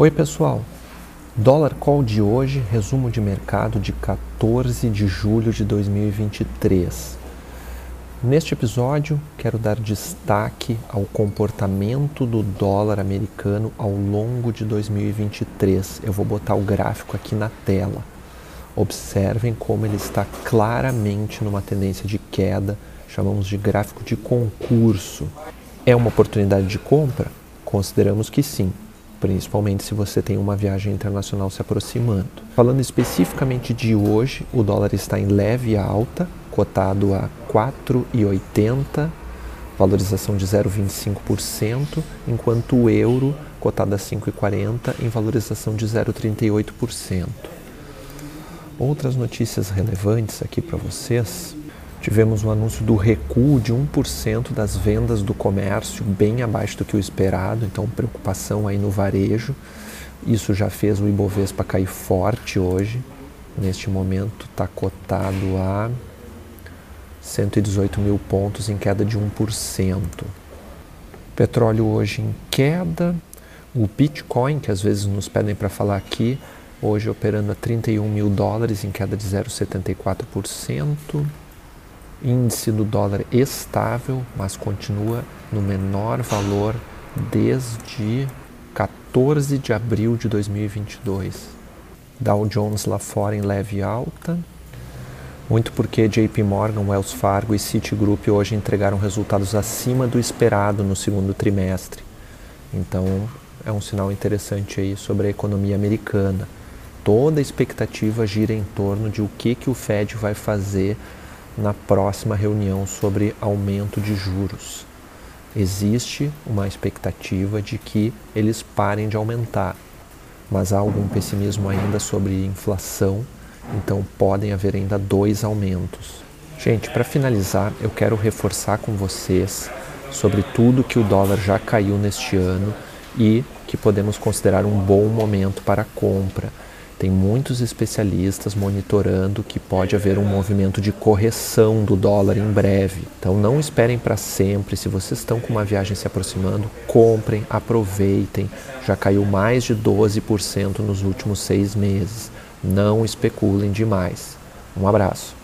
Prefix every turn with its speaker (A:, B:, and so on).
A: Oi, pessoal. Dólar call de hoje, resumo de mercado de 14 de julho de 2023. Neste episódio, quero dar destaque ao comportamento do dólar americano ao longo de 2023. Eu vou botar o gráfico aqui na tela. Observem como ele está claramente numa tendência de queda, chamamos de gráfico de concurso. É uma oportunidade de compra? Consideramos que sim principalmente se você tem uma viagem internacional se aproximando. Falando especificamente de hoje, o dólar está em leve alta, cotado a 4,80, valorização de 0,25%, enquanto o euro cotado a 5,40 em valorização de 0,38%. Outras notícias relevantes aqui para vocês. Tivemos um anúncio do recuo de 1% das vendas do comércio, bem abaixo do que o esperado, então preocupação aí no varejo. Isso já fez o Ibovespa cair forte hoje. Neste momento está cotado a 118 mil pontos em queda de 1%. Petróleo hoje em queda. O Bitcoin, que às vezes nos pedem para falar aqui, hoje operando a 31 mil dólares em queda de 0,74% índice do dólar estável, mas continua no menor valor desde 14 de abril de 2022. Dow Jones lá fora em leve alta, muito porque JP Morgan, Wells Fargo e Citigroup hoje entregaram resultados acima do esperado no segundo trimestre. Então, é um sinal interessante aí sobre a economia americana. Toda a expectativa gira em torno de o que, que o Fed vai fazer na próxima reunião sobre aumento de juros. Existe uma expectativa de que eles parem de aumentar, mas há algum pessimismo ainda sobre inflação, então podem haver ainda dois aumentos. Gente, para finalizar, eu quero reforçar com vocês sobre tudo que o dólar já caiu neste ano e que podemos considerar um bom momento para compra tem muitos especialistas monitorando que pode haver um movimento de correção do dólar em breve. Então não esperem para sempre. Se vocês estão com uma viagem se aproximando, comprem, aproveitem. Já caiu mais de 12% nos últimos seis meses. Não especulem demais. Um abraço.